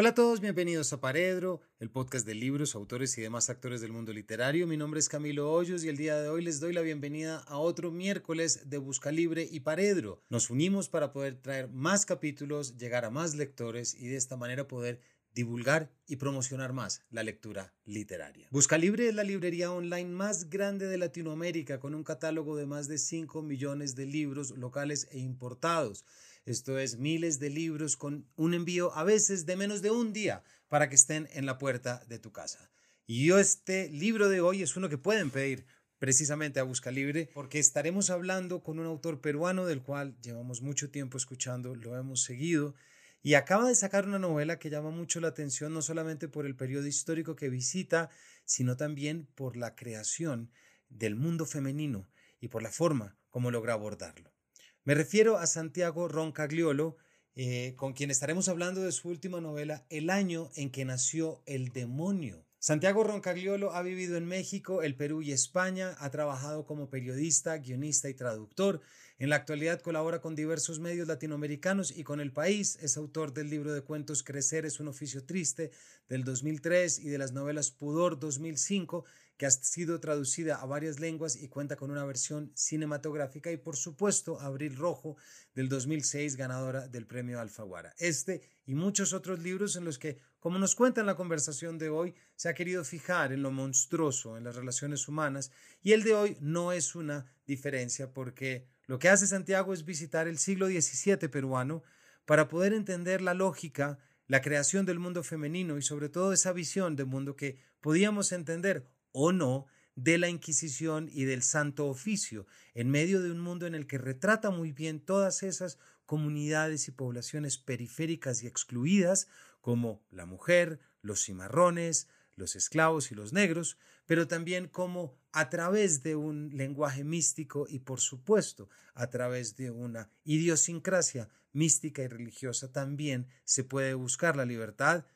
Hola a todos, bienvenidos a Paredro, el podcast de libros, autores y demás actores del mundo literario. Mi nombre es Camilo Hoyos y el día de hoy les doy la bienvenida a otro miércoles de Busca Libre y Paredro. Nos unimos para poder traer más capítulos, llegar a más lectores y de esta manera poder divulgar y promocionar más la lectura literaria. Busca Libre es la librería online más grande de Latinoamérica con un catálogo de más de 5 millones de libros locales e importados. Esto es miles de libros con un envío a veces de menos de un día para que estén en la puerta de tu casa. Y yo este libro de hoy es uno que pueden pedir precisamente a Busca Libre porque estaremos hablando con un autor peruano del cual llevamos mucho tiempo escuchando, lo hemos seguido y acaba de sacar una novela que llama mucho la atención no solamente por el periodo histórico que visita, sino también por la creación del mundo femenino y por la forma como logra abordarlo. Me refiero a Santiago Roncagliolo, eh, con quien estaremos hablando de su última novela, El año en que nació el demonio. Santiago Roncagliolo ha vivido en México, el Perú y España, ha trabajado como periodista, guionista y traductor. En la actualidad colabora con diversos medios latinoamericanos y con el país. Es autor del libro de cuentos Crecer es un oficio triste del 2003 y de las novelas Pudor 2005 que ha sido traducida a varias lenguas y cuenta con una versión cinematográfica y por supuesto Abril Rojo del 2006 ganadora del premio Alfaguara. Este y muchos otros libros en los que, como nos cuenta en la conversación de hoy, se ha querido fijar en lo monstruoso en las relaciones humanas y el de hoy no es una diferencia porque lo que hace Santiago es visitar el siglo XVII peruano para poder entender la lógica, la creación del mundo femenino y sobre todo esa visión de mundo que podíamos entender o no de la Inquisición y del Santo Oficio, en medio de un mundo en el que retrata muy bien todas esas comunidades y poblaciones periféricas y excluidas, como la mujer, los cimarrones, los esclavos y los negros, pero también como a través de un lenguaje místico y por supuesto a través de una idiosincrasia mística y religiosa también se puede buscar la libertad.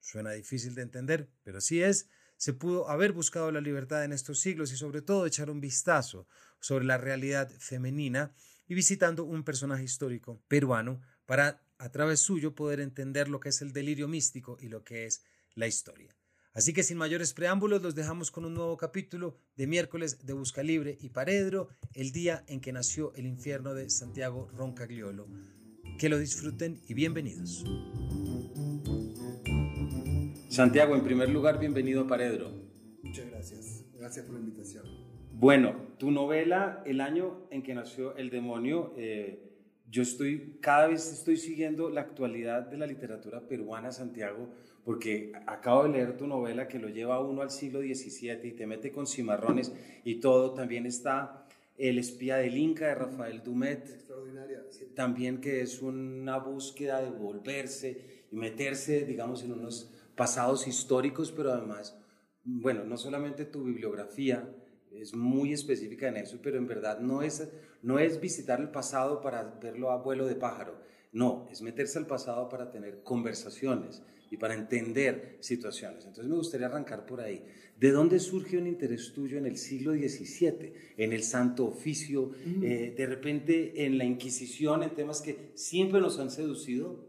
Suena difícil de entender, pero sí es se pudo haber buscado la libertad en estos siglos y sobre todo echar un vistazo sobre la realidad femenina y visitando un personaje histórico peruano para a través suyo poder entender lo que es el delirio místico y lo que es la historia. Así que sin mayores preámbulos los dejamos con un nuevo capítulo de miércoles de Busca Libre y Paredro, el día en que nació el infierno de Santiago Roncagliolo. Que lo disfruten y bienvenidos. Santiago, en primer lugar, bienvenido a Paredro. Muchas gracias. Gracias por la invitación. Bueno, tu novela, El año en que nació el demonio, eh, yo estoy, cada vez estoy siguiendo la actualidad de la literatura peruana, Santiago, porque acabo de leer tu novela que lo lleva uno al siglo XVII y te mete con cimarrones y todo. También está El espía del Inca de Rafael Dumet. Extraordinaria. También que es una búsqueda de volverse y meterse, digamos, en unos pasados históricos, pero además, bueno, no solamente tu bibliografía es muy específica en eso, pero en verdad no es, no es visitar el pasado para verlo a vuelo de pájaro, no, es meterse al pasado para tener conversaciones y para entender situaciones. Entonces me gustaría arrancar por ahí. ¿De dónde surge un interés tuyo en el siglo XVII, en el Santo Oficio, eh, de repente en la Inquisición, en temas que siempre nos han seducido,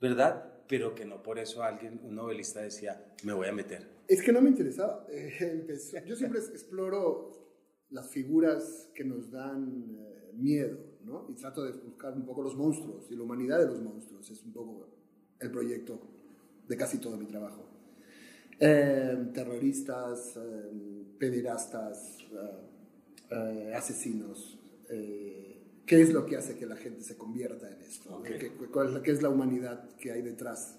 ¿verdad? Pero que no por eso alguien, un novelista decía, me voy a meter. Es que no me interesaba. Eh, yo siempre exploro las figuras que nos dan eh, miedo, ¿no? Y trato de buscar un poco los monstruos y la humanidad de los monstruos. Es un poco el proyecto de casi todo mi trabajo. Eh, terroristas, pederastas, asesinos qué es lo que hace que la gente se convierta en esto, ¿Qué, cuál, es la humanidad que hay detrás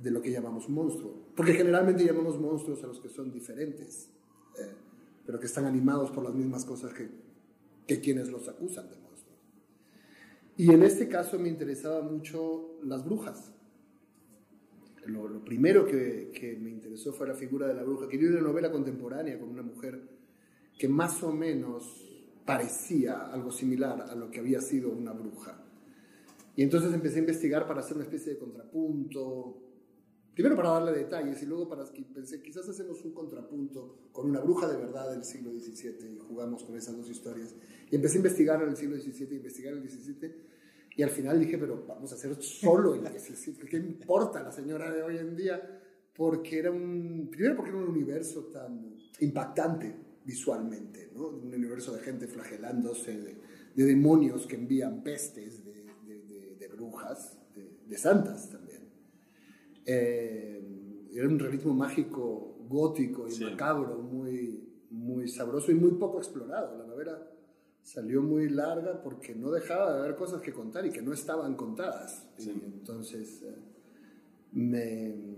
de lo que llamamos monstruo. Porque generalmente llamamos monstruos a los que son diferentes, eh, pero que están animados por las mismas cosas que, que quienes los acusan de monstruos. Y en este caso me interesaba mucho las brujas. Lo, lo primero que, que, me interesó fue la figura de la bruja, que vi una novela contemporánea con una mujer que más o menos parecía algo similar a lo que había sido una bruja. Y entonces empecé a investigar para hacer una especie de contrapunto, primero para darle detalles y luego para que pensé, quizás hacemos un contrapunto con una bruja de verdad del siglo XVII y jugamos con esas dos historias. Y empecé a investigar en el siglo XVII, investigar el XVII Y al final dije, pero vamos a hacer solo el 17, ¿qué importa la señora de hoy en día? Porque era un, primero porque era un universo tan impactante visualmente, ¿no? Un universo de gente flagelándose, de, de demonios que envían pestes, de, de, de brujas, de, santas también. Eh, era un realismo mágico gótico y macabro, muy, muy sabroso y muy poco explorado. La novela salió muy larga porque no dejaba de haber cosas que contar y que no estaban contadas. entonces eh, me,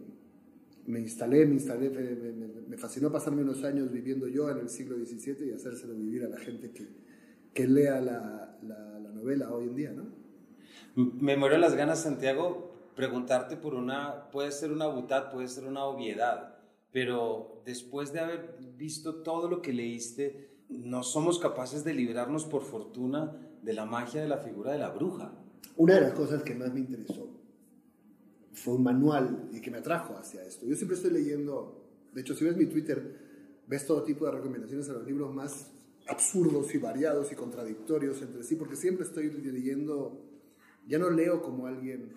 me, instalé, me instalé, me, fascinó pasarme unos años viviendo yo en el siglo XVII y hacérselo vivir a la gente que, que lea la, la, la, novela hoy en día, ¿no? Me muero las ganas, Santiago, preguntarte por una, puede ser una butad, puede ser una obviedad, pero después de haber visto todo lo que leíste, no somos capaces de librarnos por fortuna de la magia de la figura de la bruja. Una de las cosas que más me interesó fue un manual y que me atrajo hacia esto. Yo siempre estoy leyendo, de hecho si ves mi Twitter, ves todo tipo de recomendaciones a los libros más absurdos y variados y contradictorios entre sí, porque siempre estoy leyendo, ya no leo como alguien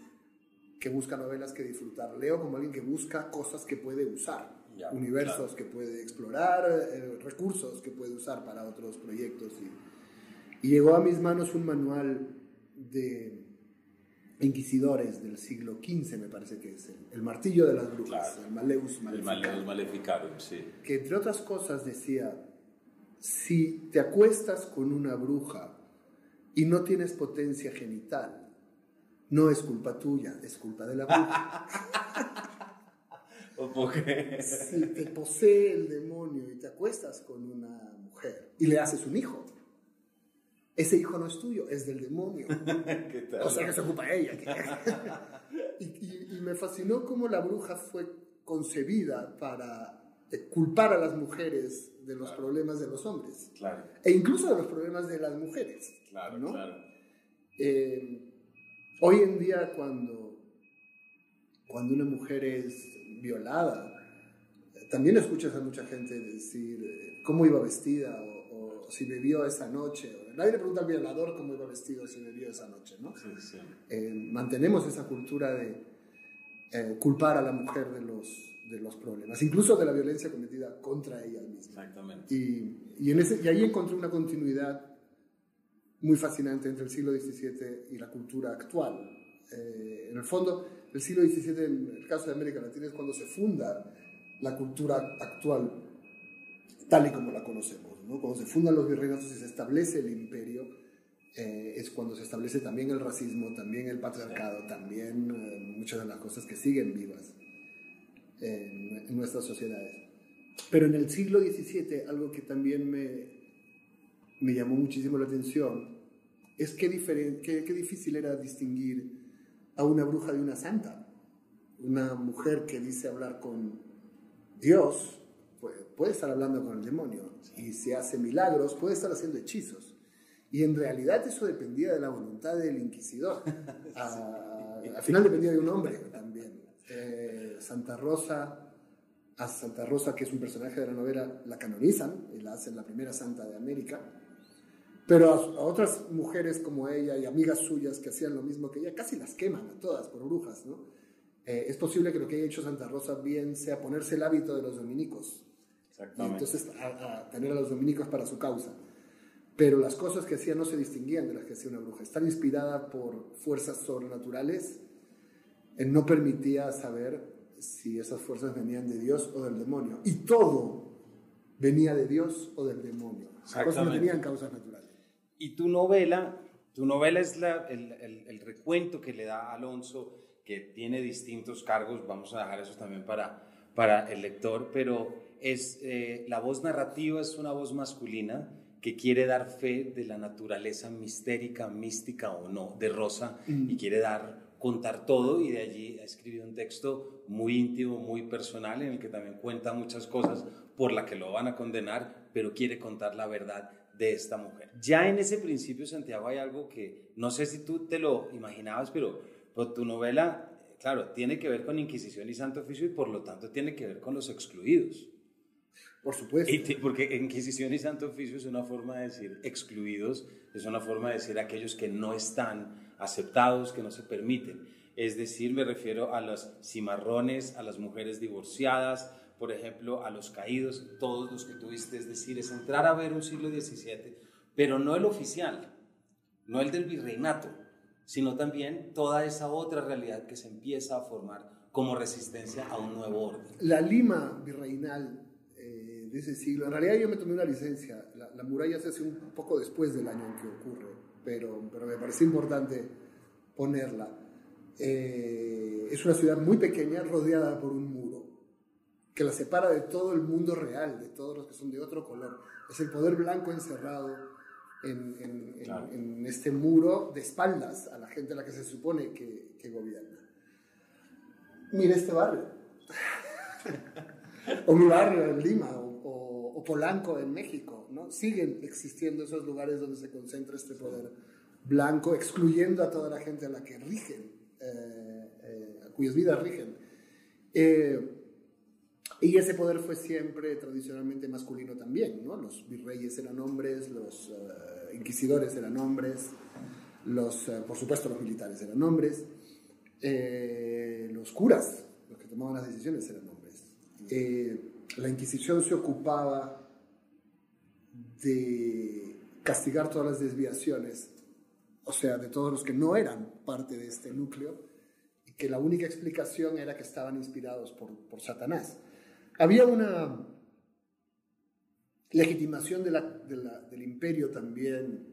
que busca novelas que disfrutar, leo como alguien que busca cosas que puede usar universos que puede explorar, eh, recursos que puede usar para otros proyectos. Y, llegó a mis manos un manual de inquisidores del siglo XV, me parece que es, el, martillo de las brujas, el Maleus Maleficarum. sí. Que entre otras cosas decía, si te acuestas con una bruja y no tienes potencia genital, no es culpa tuya, es culpa de la bruja. Si te posee el demonio y te acuestas con una mujer y le haces un hijo, ese hijo no es tuyo, es del demonio. O sea que se ocupa ella. y, me fascinó cómo la bruja fue concebida para eh, culpar a las mujeres de los problemas de los hombres. Claro. E incluso de los problemas de las mujeres. Claro, claro. Eh, hoy en día cuando, cuando una mujer es violada. También escuchas a mucha gente decir eh, cómo iba vestida o, si bebió esa noche. Nadie le pregunta al violador cómo iba vestido si bebió esa noche, ¿no? Eh, mantenemos esa cultura de eh, culpar a la mujer de los, de los problemas, incluso de la violencia cometida contra ella misma. Exactamente. Y, y, en ese, y ahí encontré una continuidad muy fascinante entre el siglo XVII y la cultura actual. en el fondo, el siglo XVII, en el caso de América Latina, es cuando se funda la cultura actual tal y como la conocemos. ¿No? Cuando se fundan los virreinatos y se establece el imperio, eh, es cuando se establece también el racismo, también el patriarcado, también eh, muchas de las cosas que siguen vivas en, en, nuestras sociedades. Pero en el siglo XVII, algo que también me, me llamó muchísimo la atención, es qué, qué, qué difícil era distinguir a una bruja de una santa. Una mujer que dice hablar con Dios puede, estar hablando con el demonio y si hace milagros puede estar haciendo hechizos. Y en realidad eso dependía de la voluntad del inquisidor. al final dependía de un hombre también. Eh, Santa Rosa, a Santa Rosa, que es un personaje de la novela, la canonizan y la hacen la primera santa de América pero a, otras mujeres como ella y amigas suyas que hacían lo mismo que ella, casi las queman a todas por brujas, ¿no? Eh, es posible que lo que haya hecho Santa Rosa bien sea ponerse el hábito de los dominicos. Exactamente. entonces a, tener a los dominicos para su causa. Pero las cosas que hacía no se distinguían de las que hacía una bruja. Estar inspirada por fuerzas sobrenaturales no permitía saber si esas fuerzas venían de Dios o del demonio. Y todo venía de Dios o del demonio. Las cosas no tenían causas naturales. Y tu novela, tu novela es el, el, recuento que le da Alonso, que tiene distintos cargos, vamos a dejar eso también para, para el lector, pero es, eh, la voz narrativa es una voz masculina que quiere dar fe de la naturaleza mistérica, mística o no de Rosa mm. y quiere dar contar todo y de allí ha escrito un texto muy íntimo, muy personal en el que también cuenta muchas cosas por la que lo van a condenar, pero quiere contar la verdad de esta mujer. Ya en ese principio, Santiago, hay algo que no sé si tú te lo imaginabas, pero, tu novela, claro, tiene que ver con Inquisición y Santo Oficio y por lo tanto tiene que ver con los excluidos. Por supuesto. porque Inquisición y Santo Oficio es una forma de decir excluidos, es una forma de decir aquellos que no están aceptados, que no se permiten. Es decir, me refiero a los cimarrones, a las mujeres divorciadas, por ejemplo, a los caídos, todos los que tuviste. Es decir, es entrar a ver un siglo XVII, pero no el oficial, no el del virreinato, sino también toda esa otra realidad que se empieza a formar como resistencia a un nuevo orden. La Lima virreinal eh, de ese siglo, en realidad yo me tomé una licencia, la, muralla se hace un poco después del año en que ocurre, pero, pero me parece importante ponerla. Eh, es una ciudad muy pequeña rodeada por un muro que la separa de todo el mundo real, de todos los que son de otro color. Es el poder blanco encerrado en, en, este muro de espaldas a la gente a la que se supone que, que gobierna. Mire este barrio. o mi barrio en Lima, o, o, Polanco en México, ¿no? Siguen existiendo esos lugares donde se concentra este poder blanco, excluyendo a toda la gente a la que rigen, eh, eh, a cuyas vidas rigen. Eh, y ese poder fue siempre tradicionalmente masculino también, ¿no? Los virreyes eran hombres, los inquisidores eran hombres, los, por supuesto los militares eran hombres, los curas, los que tomaban las decisiones eran hombres. la Inquisición se ocupaba de castigar todas las desviaciones o sea, de todos los que no eran parte de este núcleo, y que la única explicación era que estaban inspirados por, por Satanás. Había una legitimación del imperio también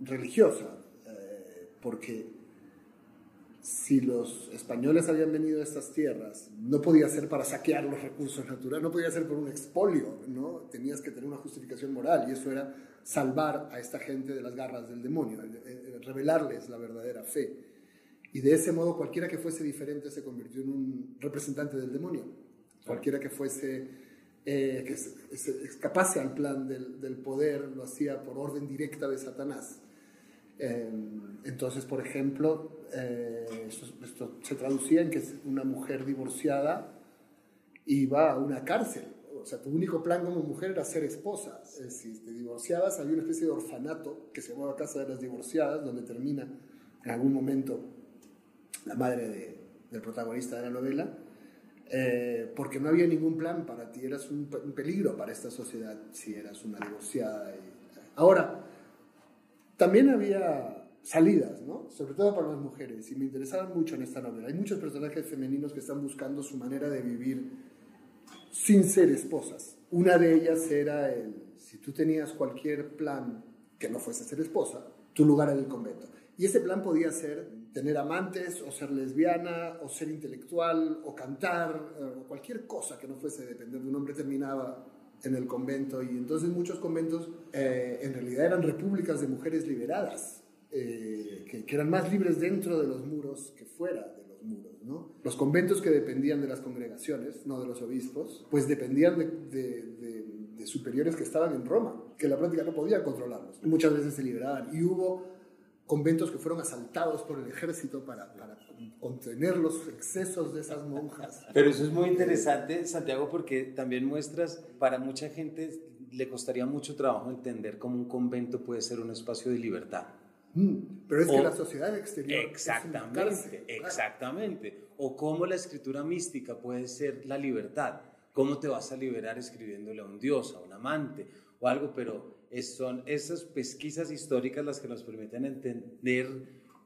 religiosa, eh, porque si los españoles habían venido a estas tierras, no podía ser para saquear los recursos naturales, no podía ser por un expolio, ¿no? Tenías que tener una justificación moral y eso era salvar a esta gente de las garras del demonio, eh, eh, revelarles la verdadera fe. Y de ese modo cualquiera que fuese diferente se convirtió en un representante del demonio. Cualquiera que fuese, eh, que se, escapase al plan del, poder, lo hacía por orden directa de Satanás. Em, entonces, por ejemplo, eh, esto, se traducía en que una mujer divorciada iba a una cárcel. O sea, tu único plan como mujer era ser esposa. si te divorciabas, había una especie de orfanato que se llamaba Casa de las Divorciadas, donde termina en algún momento la madre del protagonista de la novela, eh, porque no había ningún plan para ti, eras un, peligro para esta sociedad si eras una divorciada. Ahora, también había salidas, ¿no? Sobre todo para las mujeres, y me interesaban mucho en esta novela. Hay muchos personajes femeninos que están buscando su manera de vivir sin ser esposas. Una de ellas era el, si tú tenías cualquier plan que no fuese ser esposa, tu lugar en el convento. Y ese plan podía ser tener amantes, o ser lesbiana, o ser intelectual, o cantar, eh, o cualquier cosa que no fuese depender de un hombre terminaba en el convento y entonces muchos conventos eh, en realidad eran repúblicas de mujeres liberadas, eh, que, eran más libres dentro de los muros que fuera de los muros. Los conventos que dependían de las congregaciones, no de los obispos, pues dependían de, superiores que estaban en Roma, que la práctica no podían controlarlos. Muchas veces se liberaban y hubo conventos que fueron asaltados por el ejército para, para, contener los excesos de esas monjas. Pero eso es muy interesante, Santiago, porque también muestras, para mucha gente le costaría mucho trabajo entender cómo un convento puede ser un espacio de libertad. Mm, pero es que la sociedad exterior. Exactamente, exactamente. O cómo la escritura mística puede ser la libertad. ¿Cómo te vas a liberar escribiéndole a un dios, a un amante o algo? Pero son esas pesquisas históricas las que nos permiten entender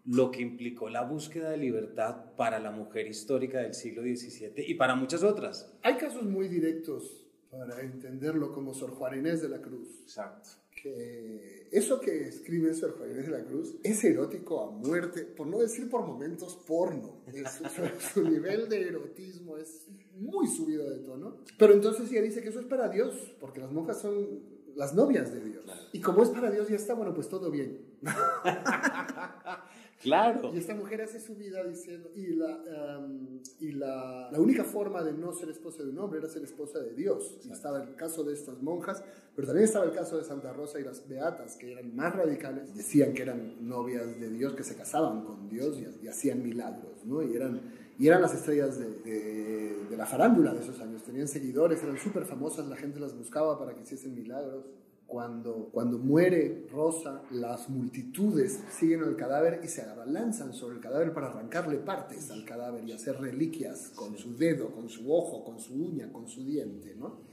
lo que implicó la búsqueda de libertad para la mujer histórica del siglo XVII y para muchas otras. Hay casos muy directos para entenderlo como Sor Juan Inés de la Cruz. Exacto. Que eso que escribe Sor Juan Inés de la Cruz es erótico a muerte, por no decir por momentos porno. su, nivel de erotismo es muy subido de tono. Pero entonces ella dice que eso es para Dios, porque las monjas son las novias de Dios. Y como es para Dios, ya está, bueno, pues todo bien. claro. Y esta mujer hace su vida diciendo, y, la, um, y la, la, única forma de no ser esposa de un hombre era ser esposa de Dios. Y estaba el caso de estas monjas, pero también estaba el caso de Santa Rosa y las Beatas, que eran más radicales, decían que eran novias de Dios, que se casaban con Dios y, hacían milagros, ¿no? Y eran, y eran las estrellas de, de, de la farándula de esos años, tenían seguidores, eran súper famosas, la gente las buscaba para que hiciesen milagros. cuando, cuando muere Rosa, las multitudes siguen al cadáver y se abalanzan sobre el cadáver para arrancarle partes al cadáver y hacer reliquias con su dedo, con su ojo, con su uña, con su diente, ¿no?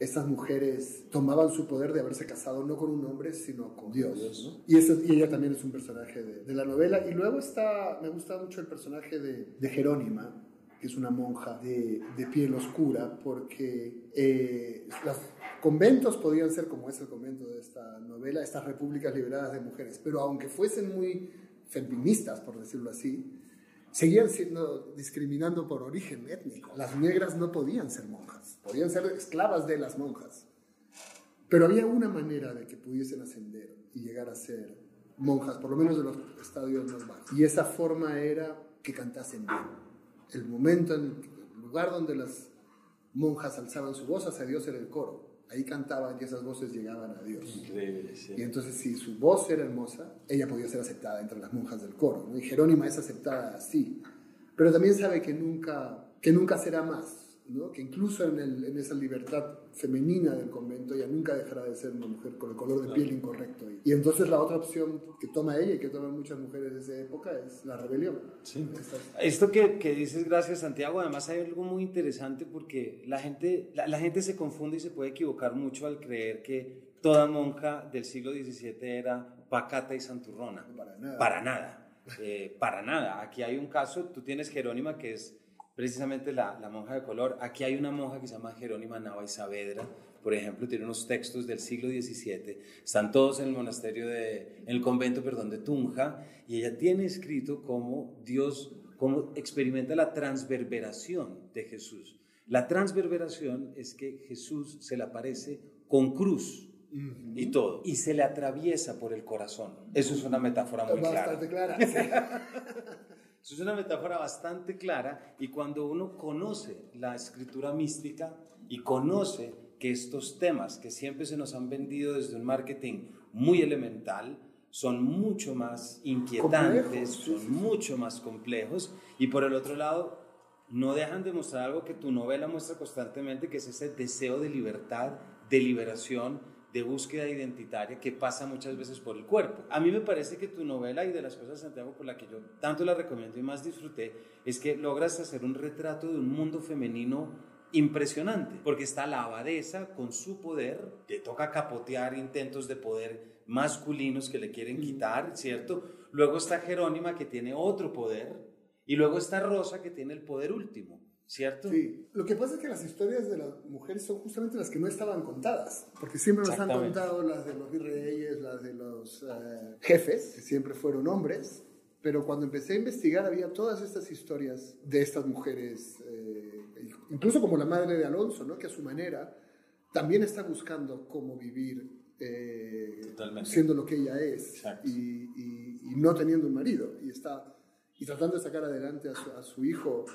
Estas mujeres tomaban su poder de haberse casado no con un hombre, sino con Dios. Y, y, ella también es un personaje de, la novela. Y luego está, me gusta mucho el personaje de, de Jerónima, que es una monja de, de piel oscura, porque eh, los conventos podían ser como es el convento de esta novela, estas repúblicas liberadas de mujeres, pero aunque fuesen muy feministas, por decirlo así, seguían siendo discriminando por origen étnico. Las negras no podían ser monjas, podían ser esclavas de las monjas. Pero había una manera de que pudiesen ascender y llegar a ser monjas, por lo menos de los estadios más bajos. Y esa forma era que cantasen bien el momento, el lugar donde las monjas alzaban su voz hacia Dios era el coro. Ahí cantaban y esas voces llegaban a Dios. Y entonces si su voz era hermosa, ella podía ser aceptada entre las monjas del coro. Y Jerónima es aceptada así. Pero también sabe que nunca, que nunca será más que incluso en, esa libertad femenina del convento ella nunca dejará de ser una mujer con el color de piel incorrecto. Y entonces la otra opción que toma ella y que toman muchas mujeres de esa época es la rebelión. Esto que, que, dices, gracias Santiago, además hay algo muy interesante porque la gente, la, gente se confunde y se puede equivocar mucho al creer que toda monja del siglo XVII era pacata y santurrona. Para nada. Para nada. Eh, para nada. Aquí hay un caso, tú tienes Jerónima que es precisamente la, la, monja de color. Aquí hay una monja que se llama Jerónima Nava y Saavedra, por ejemplo, tiene unos textos del siglo XVII, están todos en el monasterio de, en el convento, perdón, de Tunja, y ella tiene escrito cómo Dios, cómo experimenta la transverberación de Jesús. La transverberación es que Jesús se le aparece con cruz, y todo. Y se le atraviesa por el corazón. Eso es una metáfora muy Bastante clara. clara. Es una metáfora bastante clara y cuando uno conoce la escritura mística y conoce que estos temas que siempre se nos han vendido desde un marketing muy elemental son mucho más inquietantes, son mucho más complejos y por el otro lado no dejan de mostrar algo que tu novela muestra constantemente, que es ese deseo de libertad, de liberación, de búsqueda identitaria que pasa muchas veces por el cuerpo. A mí me parece que tu novela y de las cosas, Santiago, por la que yo tanto la recomiendo y más disfruté, es que logras hacer un retrato de un mundo femenino impresionante, porque está la abadesa con su poder, que toca capotear intentos de poder masculinos que le quieren quitar, ¿cierto? Luego está Jerónima que tiene otro poder, y luego está Rosa que tiene el poder último. ¿Cierto? Sí. Lo que pasa es que las historias de las mujeres son justamente las que no estaban contadas, porque siempre nos han contado las de los virreyes, las de los eh, jefes, que siempre fueron hombres, pero cuando empecé a investigar había todas estas historias de estas mujeres, eh, incluso como la madre de Alonso, ¿no? que a su manera también está buscando cómo vivir eh, siendo lo que ella es y, y, no teniendo un marido y está y tratando de sacar adelante a su, a su hijo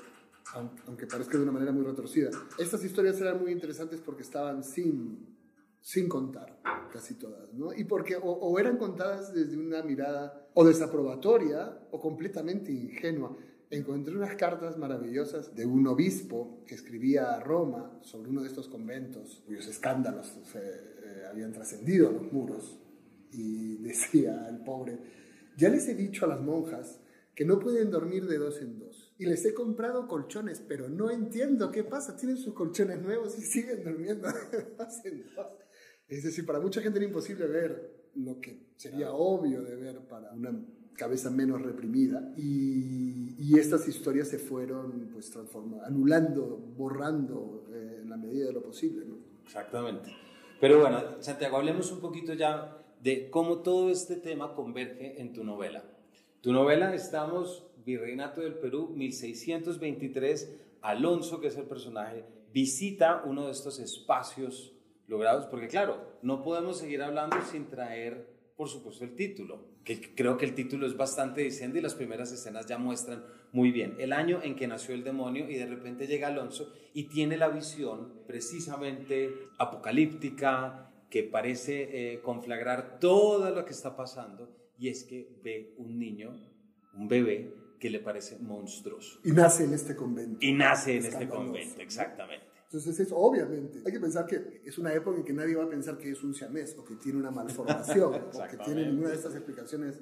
aunque parezca de una manera muy retorcida. Estas historias eran muy interesantes porque estaban sin, sin contar, casi todas, ¿no? Y porque o, eran contadas desde una mirada o desaprobatoria o completamente ingenua. Encontré unas cartas maravillosas de un obispo que escribía a Roma sobre uno de estos conventos cuyos escándalos eh, habían trascendido los muros y decía al pobre, ya les he dicho a las monjas que no pueden dormir de dos en dos. Y les he comprado colchones, pero no entiendo qué pasa. Tienen sus colchones nuevos y siguen durmiendo. Es decir, para mucha gente era imposible ver lo que sería obvio de ver para una cabeza menos reprimida. Y, estas historias se fueron pues transformando, anulando, borrando eh, en la medida de lo posible. ¿no? Exactamente. Pero bueno, Santiago, hablemos un poquito ya de cómo todo este tema converge en tu novela. Tu novela, estamos, Virreinato del Perú, 1623, Alonso, que es el personaje, visita uno de estos espacios logrados, porque claro, no podemos seguir hablando sin traer, por supuesto, el título, que creo que el título es bastante diciendo y las primeras escenas ya muestran muy bien. El año en que nació el demonio y de repente llega Alonso y tiene la visión precisamente apocalíptica que parece eh, conflagrar todo lo que está pasando y es que ve un niño, un bebé, que le parece monstruoso. Y nace en este convento. Y nace en este convento, exactamente. Entonces es obviamente, hay que pensar que es una época en que nadie va a pensar que es un siamés o que tiene una malformación o que tiene ninguna de estas explicaciones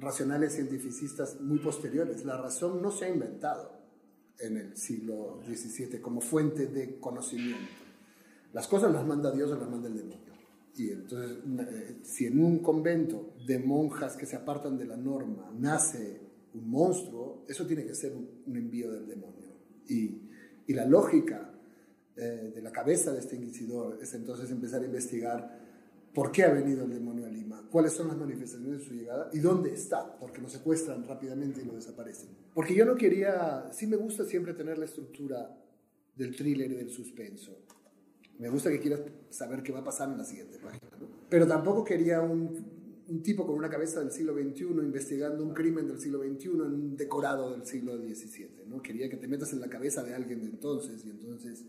racionales cientificistas muy posteriores. La razón no se ha inventado en el siglo XVII como fuente de conocimiento. Las cosas las manda Dios o las manda el demonio. Y entonces, eh, si en un convento de monjas que se apartan de la norma nace un monstruo, eso tiene que ser un, envío del demonio. Y, y la lógica eh, de la cabeza de este inquisidor es entonces empezar a investigar por qué ha venido el demonio a Lima, cuáles son las manifestaciones de su llegada y dónde está, porque lo secuestran rápidamente y lo desaparecen. Porque yo no quería, sí me gusta siempre tener la estructura del thriller y del suspenso. Me gusta que quieras saber qué va a pasar en la siguiente página. Pero tampoco quería un, un, tipo con una cabeza del siglo XXI investigando un crimen del siglo XXI en un decorado del siglo XVII. ¿no? Quería que te metas en la cabeza de alguien de entonces y entonces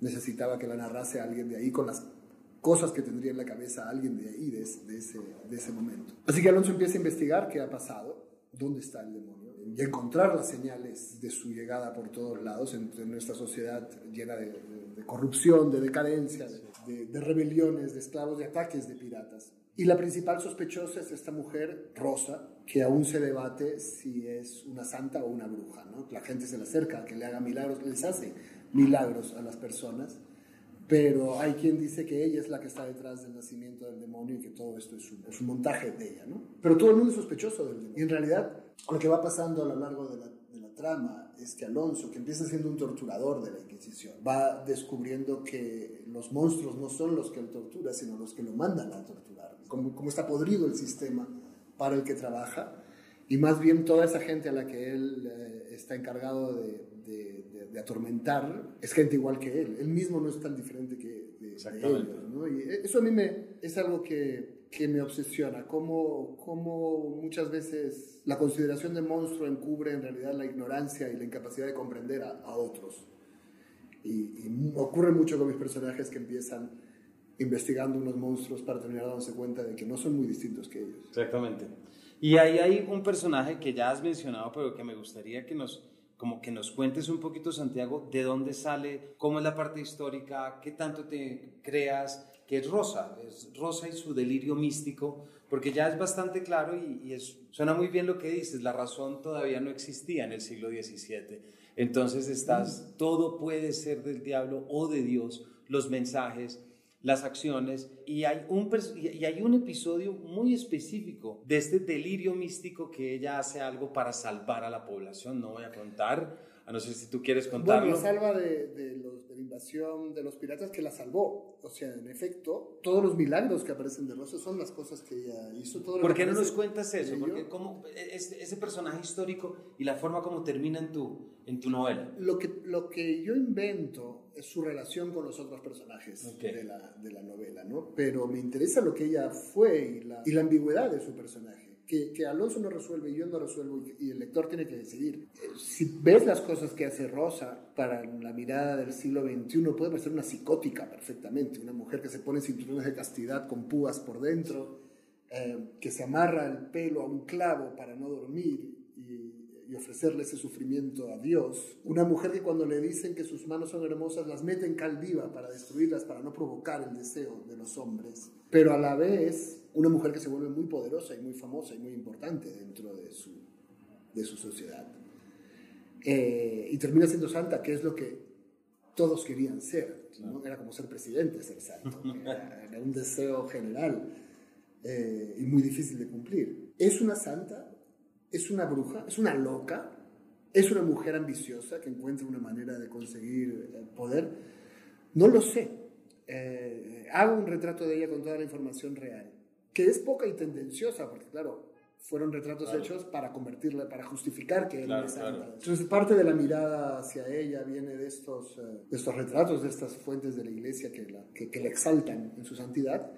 necesitaba que la narrase alguien de ahí con las cosas que tendría en la cabeza alguien de ahí, de ese, de ese, momento. Así que Alonso empieza a investigar qué ha pasado, dónde está el demonio y encontrar las señales de su llegada por todos lados en, nuestra sociedad llena de, corrupción, de decadencia, de, de, rebeliones, de esclavos, de ataques de piratas. Y la principal sospechosa es esta mujer, Rosa, que aún se debate si es una santa o una bruja. ¿no? La gente se le acerca que le haga milagros, les hace milagros a las personas, pero hay quien dice que ella es la que está detrás del nacimiento del demonio y que todo esto es un, montaje de ella. ¿no? Pero todo el mundo es sospechoso del demonio. Y en realidad lo que va pasando a lo largo de la, la trama es que Alonso, que empieza siendo un torturador de la Inquisición, va descubriendo que los monstruos no son los que él tortura, sino los que lo mandan a torturar. Como, como está podrido el sistema para el que trabaja, y más bien toda esa gente a la que él eh, está encargado de, de, de, atormentar es gente igual que él. Él mismo no es tan diferente que de, ellos. ¿no? Y eso a mí me, es algo que que me obsesiona, cómo, cómo muchas veces la consideración de monstruo encubre en realidad la ignorancia y la incapacidad de comprender a, a otros. Y, ocurre mucho con mis personajes que empiezan investigando unos monstruos para terminar dándose cuenta de que no son muy distintos que ellos. Exactamente. Y ahí hay un personaje que ya has mencionado, pero que me gustaría que nos, como que nos cuentes un poquito, Santiago, de dónde sale, cómo es la parte histórica, qué tanto te creas, que es Rosa, es Rosa y su delirio místico, porque ya es bastante claro y, es, suena muy bien lo que dices, la razón todavía no existía en el siglo XVII. Entonces estás, todo puede ser del diablo o de Dios, los mensajes, las acciones, y hay, un, y hay un episodio muy específico de este delirio místico que ella hace algo para salvar a la población, no voy a contar, a no sé si tú quieres contarlo. Bueno, la salva de, de, los, de, la invasión de los piratas que la salvó. O sea, en efecto, todos los milagros que aparecen de Rosa son las cosas que ella hizo. Todo ¿Por qué no nos cuentas eso? Porque cómo, ese, ese, personaje histórico y la forma como termina en tu, en tu novela. Lo que, lo que yo invento es su relación con los otros personajes de, la, de la novela, ¿no? Pero me interesa lo que ella fue y la, y la ambigüedad de su personaje que, Alonso no resuelve y yo no resuelvo y, el lector tiene que decidir. Eh, si ves las cosas que hace Rosa para la mirada del siglo XXI, puede parecer una psicótica perfectamente, una mujer que se pone cinturones de castidad con púas por dentro, eh, que se amarra el pelo a un clavo para no dormir y ofrecerle ese sufrimiento a Dios. Una mujer que cuando le dicen que sus manos son hermosas, las mete en cal viva para destruirlas, para no provocar el deseo de los hombres. Pero a la vez, una mujer que se vuelve muy poderosa y muy famosa y muy importante dentro de su, de su sociedad. Eh, y termina siendo santa, que es lo que todos querían ser. Era como ser presidente, ser santo. Era, un deseo general eh, y muy difícil de cumplir. ¿Es una santa? Es una bruja, es una loca, es una mujer ambiciosa que encuentra una manera de conseguir eh, poder. No lo sé. Eh, hago un retrato de ella con toda la información real, que es poca y tendenciosa, porque claro, fueron retratos hechos para convertirla, para justificar que ella es Entonces, parte de la mirada hacia ella viene de estos, eh, de estos retratos, de estas fuentes de la iglesia que la, que, que la exaltan en su santidad.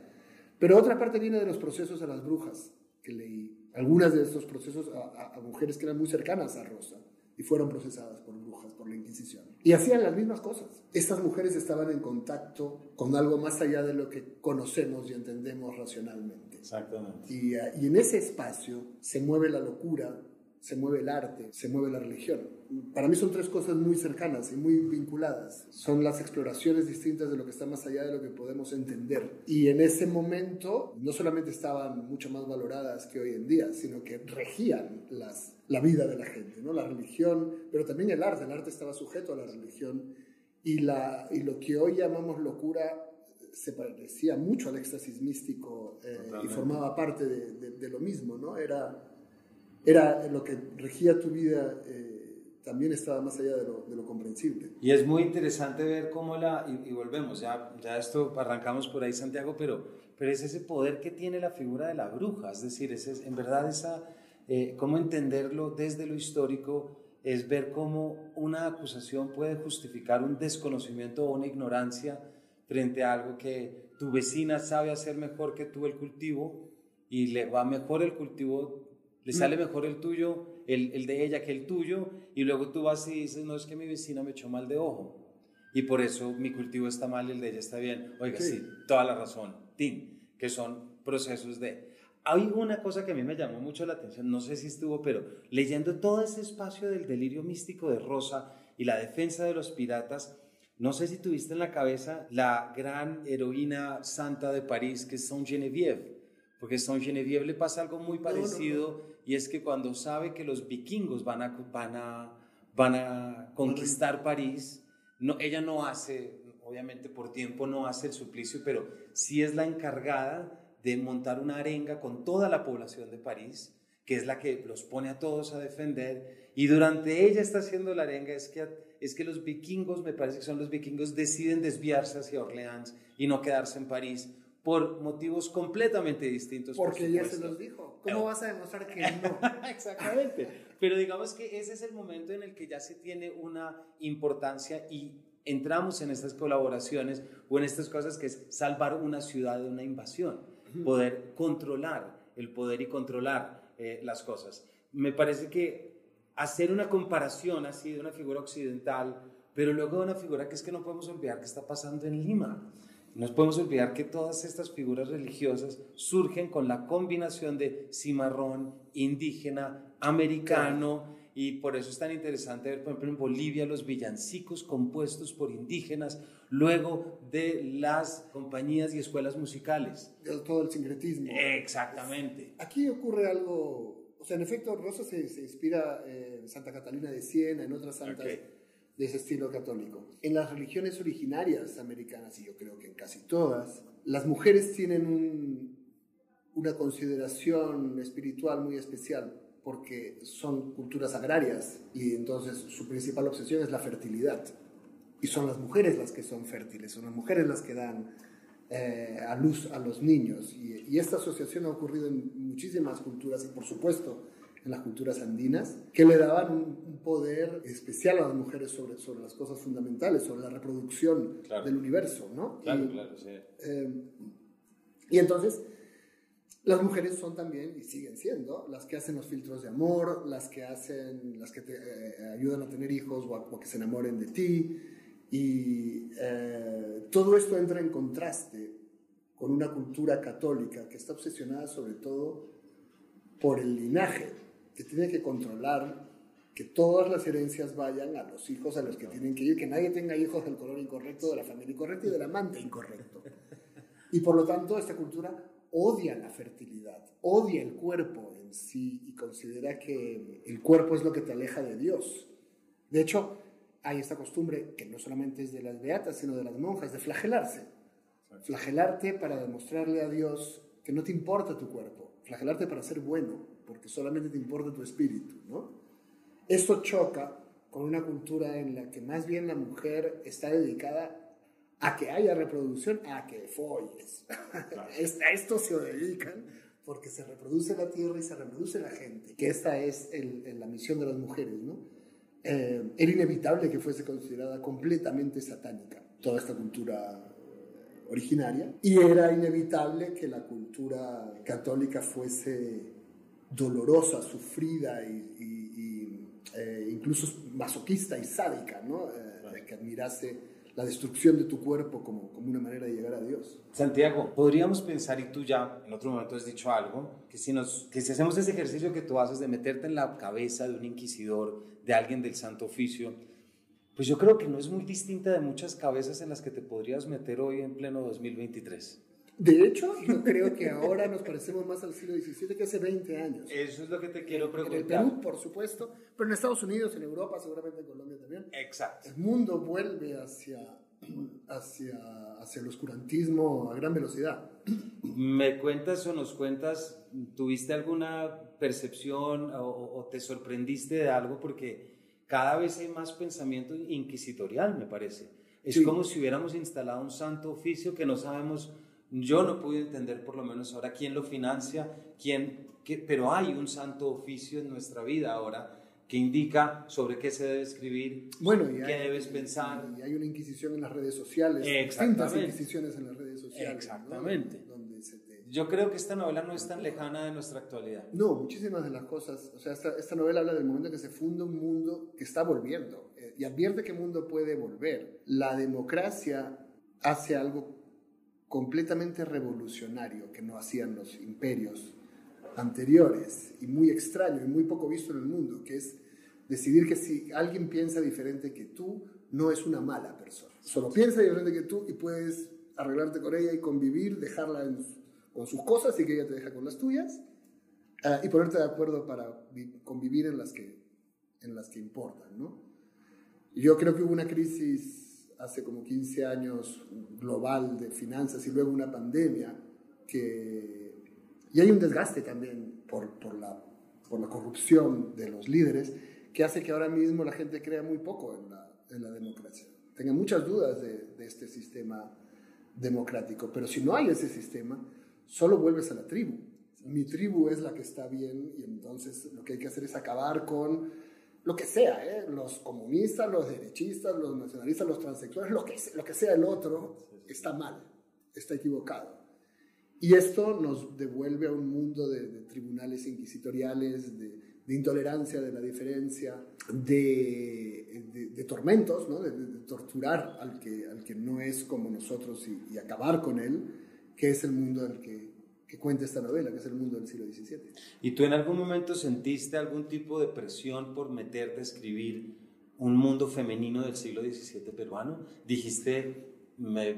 Pero otra parte viene de los procesos a las brujas que leí algunas de estos procesos a, mujeres que eran muy cercanas a Rosa y fueron procesadas por brujas, por la Inquisición. Y hacían las mismas cosas. Estas mujeres estaban en contacto con algo más allá de lo que conocemos y entendemos racionalmente. Exactamente. Y, y en ese espacio se mueve la locura, se mueve el arte, se mueve la religión. Para mí son tres cosas muy cercanas y muy vinculadas. Son las exploraciones distintas de lo que está más allá de lo que podemos entender. Y en ese momento no solamente estaban mucho más valoradas que hoy en día, sino que regían las, la vida de la gente, ¿no? la religión, pero también el arte. El arte estaba sujeto a la religión y, la, y lo que hoy llamamos locura se parecía mucho al éxtasis místico eh, y formaba parte de, de, lo mismo, ¿no? Era, era lo que regía tu vida, eh, también estaba más allá de lo, comprensible. Y es muy interesante ver cómo la, y, volvemos, ya, ya esto arrancamos por ahí Santiago, pero, pero es ese poder que tiene la figura de la bruja, es decir, es, en verdad esa, eh, cómo entenderlo desde lo histórico es ver cómo una acusación puede justificar un desconocimiento o una ignorancia frente a algo que tu vecina sabe hacer mejor que tú el cultivo y le va mejor el cultivo, le sale mejor el tuyo, el, el, de ella que el tuyo, y luego tú vas y dices, no, es que mi vecina me echó mal de ojo, y por eso mi cultivo está mal y el de ella está bien. Oiga, sí, toda la razón, Tim, que son procesos de... Hay una cosa que a mí me llamó mucho la atención, no sé si estuvo, pero leyendo todo ese espacio del delirio místico de Rosa y la defensa de los piratas, no sé si tuviste en la cabeza la gran heroína santa de París, que es Saint Geneviève, porque a Saint Geneviève le pasa algo muy parecido y es que cuando sabe que los vikingos van a, van a, van a conquistar París, no, ella no hace, obviamente por tiempo no hace el suplicio, pero sí es la encargada de montar una arenga con toda la población de París, que es la que los pone a todos a defender, y durante ella está haciendo la arenga. Es que es que los vikingos, me parece que son los vikingos, deciden desviarse hacia Orleans y no quedarse en París por motivos completamente distintos. Porque ya se los dijo. ¿Cómo vas a demostrar que no? Exactamente. Pero digamos que ese es el momento en el que ya se tiene una importancia y entramos en estas colaboraciones o en estas cosas que es salvar una ciudad de una invasión, poder controlar el poder y controlar eh, las cosas. Me parece que hacer una comparación así de una figura occidental, pero luego de una figura que es que no podemos olvidar que está pasando en Lima. No podemos olvidar que todas estas figuras religiosas surgen con la combinación de cimarrón, indígena, americano, y por eso es tan interesante ver, por ejemplo, en Bolivia los villancicos compuestos por indígenas, luego de las compañías y escuelas musicales. Todo el sincretismo. Exactamente. Aquí ocurre algo o sea, en efecto, Rosa se, inspira en Santa Catalina de Siena, en otras santas de ese estilo católico. En las religiones originarias americanas, y yo creo que en casi todas, las mujeres tienen una consideración espiritual muy especial porque son culturas agrarias y entonces su principal obsesión es la fertilidad. Y son las mujeres las que son fértiles, son las mujeres las que dan eh, a luz a los niños. Y, esta asociación ha ocurrido en muchísimas culturas y por supuesto en las culturas andinas, que le daban un, poder especial a las mujeres sobre, sobre las cosas fundamentales, sobre la reproducción del universo, ¿no? Claro, y, claro, sí. Eh, y entonces, las mujeres son también, y siguen siendo, las que hacen los filtros de amor, las que hacen, las que te eh, ayudan a tener hijos o a, que se enamoren de ti, y eh, todo esto entra en contraste con una cultura católica que está obsesionada sobre todo por el linaje, que tiene que controlar que todas las herencias vayan a los hijos a los que tienen que ir, que nadie tenga hijos del color incorrecto, de la familia incorrecta y del amante incorrecto. Y por lo tanto esta cultura odia la fertilidad, odia el cuerpo en sí y considera que el cuerpo es lo que te aleja de Dios. De hecho, hay esta costumbre, que no solamente es de las beatas, sino de las monjas, de flagelarse. Flagelarte para demostrarle a Dios que no te importa tu cuerpo. Flagelarte para ser bueno, porque solamente te importa tu espíritu, ¿no? Esto choca con una cultura en la que más bien la mujer está dedicada a que haya reproducción, a que folles. a esto se dedican porque se reproduce la tierra y se reproduce la gente, que esta es la misión de las mujeres, ¿no? Eh, era inevitable que fuese considerada completamente satánica toda esta cultura originaria y era inevitable que la cultura católica fuese dolorosa, sufrida y, eh, incluso masoquista y sádica, ¿no? que admirase la destrucción de tu cuerpo como, como una manera de llegar a Dios. Santiago, podríamos pensar, y tú ya en otro momento has dicho algo, que si, nos, que si hacemos ese ejercicio que tú haces de meterte en la cabeza de un inquisidor, de alguien del Santo Oficio, pues yo creo que no es muy distinta de muchas cabezas en las que te podrías meter hoy en pleno 2023. De hecho, yo creo que ahora nos parecemos más al siglo XVII que hace 20 años. Eso es lo que te quiero preguntar. En el Perú, por supuesto, pero en Estados Unidos, en Europa, seguramente en Colombia también. Exacto. El mundo vuelve hacia, hacia, hacia el oscurantismo a gran velocidad. ¿Me cuentas o nos cuentas, tuviste alguna percepción o, o te sorprendiste de algo? Porque cada vez hay más pensamiento inquisitorial, me parece. Es Sí. como si hubiéramos instalado un santo oficio que no sabemos, yo no pude entender por lo menos ahora quién lo financia, quién, qué- pero hay un santo oficio en nuestra vida ahora que indica sobre qué se debe escribir, Bueno, y qué hay, debes pensar. y hay una inquisición en las redes sociales. Exactamente. Distintas inquisiciones en las redes sociales. ¿no? Exactamente. Donde se te- Yo creo que esta novela no es tan lejana de nuestra actualidad. No, muchísimas de las cosas. O sea, esta, esta novela habla del momento en que se funda un mundo que está volviendo eh, y advierte que mundo puede volver. La democracia hace algo completamente revolucionario que no hacían los imperios anteriores y muy extraño y muy poco visto en el mundo, que es decidir que si alguien piensa diferente que tú, no es una mala persona. Solo piensa diferente que tú y puedes arreglarte con ella y convivir, dejarla con sus cosas y que ella te deja con las tuyas ah, y ponerte de acuerdo para vi- convivir en las que, en las que importan, ¿no? Yo creo que hubo una crisis hace como 15 años global de finanzas y luego una pandemia que... Y hay un desgaste también por, por, la, por la corrupción de los líderes que hace que ahora mismo la gente crea muy poco en la, en la democracia. Tenga muchas dudas de, de este sistema democrático. Pero si no hay ese sistema, solo vuelves a la tribu. Mi tribu es la que está bien y entonces lo que hay que hacer es acabar con lo que sea, ¿eh? los comunistas, los derechistas, los nacionalistas, los transexuales, lo que, lo que sea el otro, está mal, está equivocado. Y esto nos devuelve a un mundo de, de tribunales inquisitoriales, de, de, intolerancia, de la diferencia, de, de, tormentos, ¿no? de, torturar al que, al que no es como nosotros y, y, acabar con él, que es el mundo del que, que cuenta esta novela, que es el mundo del siglo XVII. ¿Y tú en algún momento sentiste algún tipo de presión por meterte a escribir un mundo femenino del siglo XVII peruano? Dijiste, me,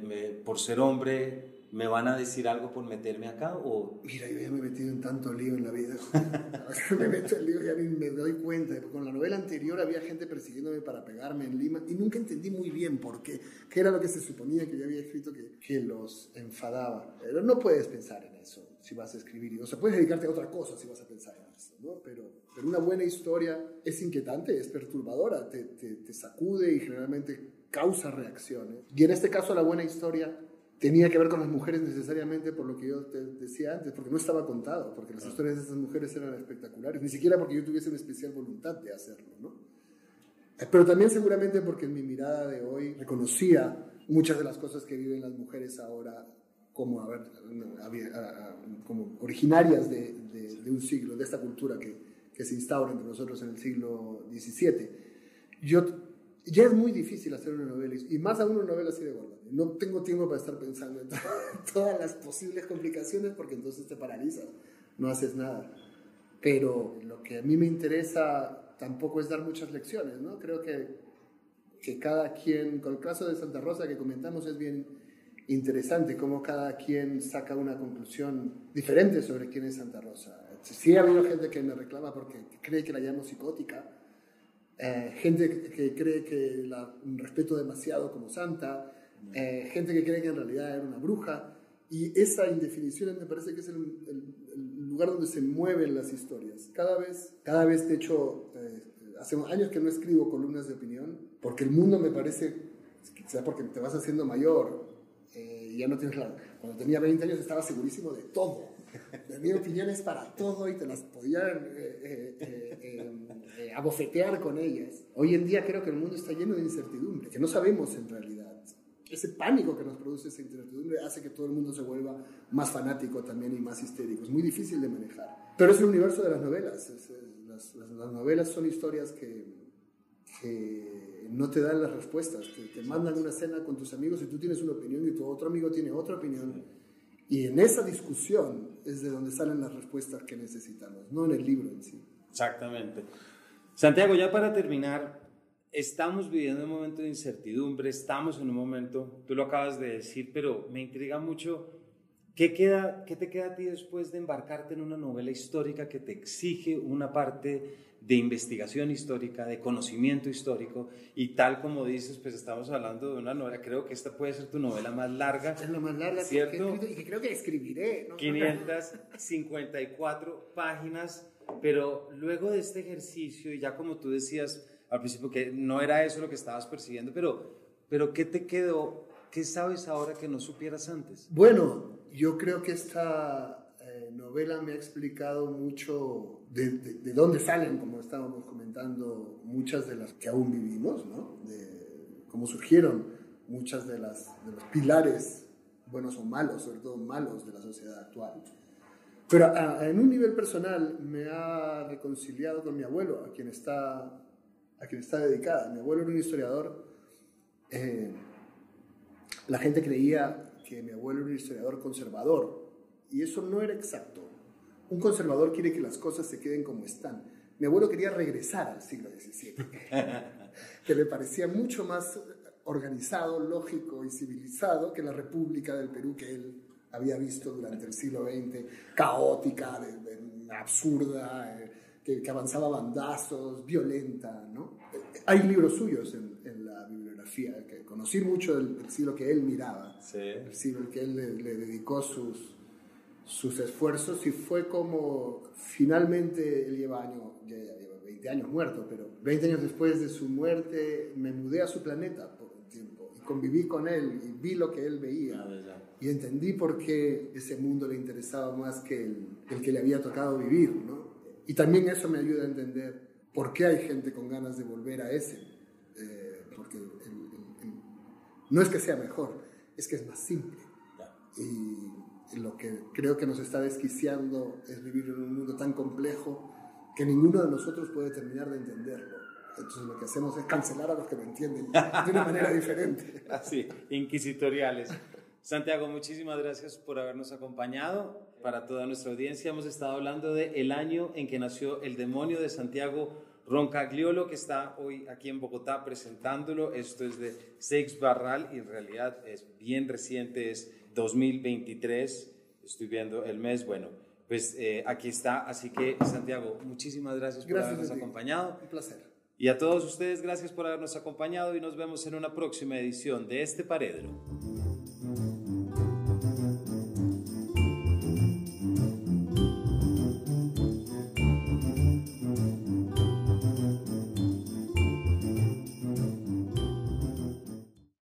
por ser hombre, ¿me van a decir algo por meterme acá? O... Mira, yo ya me he metido en tanto lío en la vida. me meto en lío ya ni me doy cuenta. Con la novela anterior había gente persiguiéndome para pegarme en Lima y nunca entendí muy bien por qué. ¿Qué era lo que se suponía que yo había escrito que, que los enfadaba? Pero no puedes pensar en eso si vas a escribir. O sea, puedes dedicarte a otra cosa si vas a pensar en eso, ¿no? Pero, pero una buena historia es inquietante, es perturbadora, te, te, te sacude y generalmente causa reacciones. Y en este caso la buena historia tenía que ver con las mujeres necesariamente por lo que yo te decía antes, porque no estaba contado, porque las historias de estas mujeres eran espectaculares, ni siquiera porque yo tuviese una especial voluntad de hacerlo, ¿no? Pero también seguramente porque en mi mirada de hoy reconocía muchas de las cosas que viven las mujeres ahora como, a ver, como originarias de, de, de, un siglo, de esta cultura que, que se instaura entre nosotros en el siglo XVII. Yo ya es muy difícil hacer una novela, y más aún una novela así de gorda. No tengo tiempo para estar pensando en todas las posibles complicaciones porque entonces te paralizas, no haces nada. Pero lo que a mí me interesa tampoco es dar muchas lecciones, ¿no? Creo que, que cada quien, con el caso de Santa Rosa que comentamos, es bien interesante cómo cada quien saca una conclusión diferente sobre quién es Santa Rosa. Sí ha habido gente que me reclama porque cree que la llamo psicótica, eh, gente que, cree que la respeto demasiado como santa, eh, gente que cree que en realidad era una bruja, y esa indefinición me parece que es el, el, el lugar donde se mueven las historias. Cada vez, cada vez de hecho, eh, hace años que no escribo columnas de opinión, porque el mundo me parece, quizá porque te vas haciendo mayor, eh, ya no tienes la... Cuando tenía 20 años estaba segurísimo de todo. Tenía opiniones para todo y te las podían eh, eh, abofetear con ellas. Hoy en día creo que el mundo está lleno de incertidumbre, que no sabemos en realidad. Ese pánico que nos produce esa incertidumbre hace que todo el mundo se vuelva más fanático también y más histérico. Es muy difícil de manejar. Pero es el universo de las novelas. Es, es, las, las, las, novelas son historias que, que no te dan las respuestas, que te mandan una cena con tus amigos y tú tienes una opinión y tu otro amigo tiene otra opinión. Y en esa discusión es de donde salen las respuestas que necesitamos, no en el libro en sí. Exactamente. Santiago, ya para terminar, estamos viviendo un momento de incertidumbre, estamos en un momento, tú lo acabas de decir, pero me intriga mucho, ¿qué, queda, qué te queda a ti después de embarcarte en una novela histórica que te exige una parte de investigación histórica, de conocimiento histórico, y tal como dices, pues estamos hablando de una novela, creo que esta puede ser tu novela más larga. Es la más larga, ¿cierto? y que creo que escribiré. ¿no? 554 páginas, pero luego de este ejercicio, y ya como tú decías al principio que no era eso lo que estabas persiguiendo, pero, pero ¿qué te quedó? ¿Qué sabes ahora que no supieras antes? Bueno, yo creo que esta novela me ha explicado mucho de, de, dónde salen, como estábamos comentando, muchas de las que aún vivimos, ¿no? de cómo surgieron muchas de, las, de los pilares, buenos o malos, sobre todo malos, de la sociedad actual. Pero en un nivel personal me ha reconciliado con mi abuelo, a quien está, a quien está dedicada. Mi abuelo era un historiador. Eh, la gente creía que mi abuelo era un historiador conservador, y eso no era exacto. Un conservador quiere que las cosas se queden como están. Mi abuelo quería regresar al siglo XVII, que le parecía mucho más organizado, lógico y civilizado que la República del Perú que él había visto durante el siglo XX, caótica, absurda, eh, que, avanzaba bandazos, violenta. ¿no? Hay libros suyos en, la bibliografía, que conocí mucho del, siglo que él miraba, el siglo que él le dedicó sus, sus esfuerzos y fue como finalmente él lleva años, ya, lleva 20 años muerto, pero 20 años después de su muerte me mudé a su planeta por un tiempo y conviví con él y vi lo que él veía ah, y entendí por qué ese mundo le interesaba más que el, el que le había tocado vivir, ¿no? Y también eso me ayuda a entender por qué hay gente con ganas de volver a ese, eh, porque no es que sea mejor, es que es más simple. Y lo que creo que nos está desquiciando es vivir en un mundo tan complejo que ninguno de nosotros puede terminar de entenderlo. Entonces lo que hacemos es cancelar a los que lo entienden de una manera diferente. Así, inquisitoriales. Santiago, muchísimas gracias por habernos acompañado. Para toda nuestra audiencia hemos estado hablando de el año en que nació el demonio de Santiago Roncagliolo, que está hoy aquí en Bogotá presentándolo. Esto es de Seix Barral y en realidad es bien reciente, es 2023, estoy viendo el mes, bueno, pues eh, aquí está, así que Santiago, muchísimas gracias por habernos acompañado. Un placer. Y a todos ustedes, gracias por habernos acompañado y nos vemos en una próxima edición de este Paredro.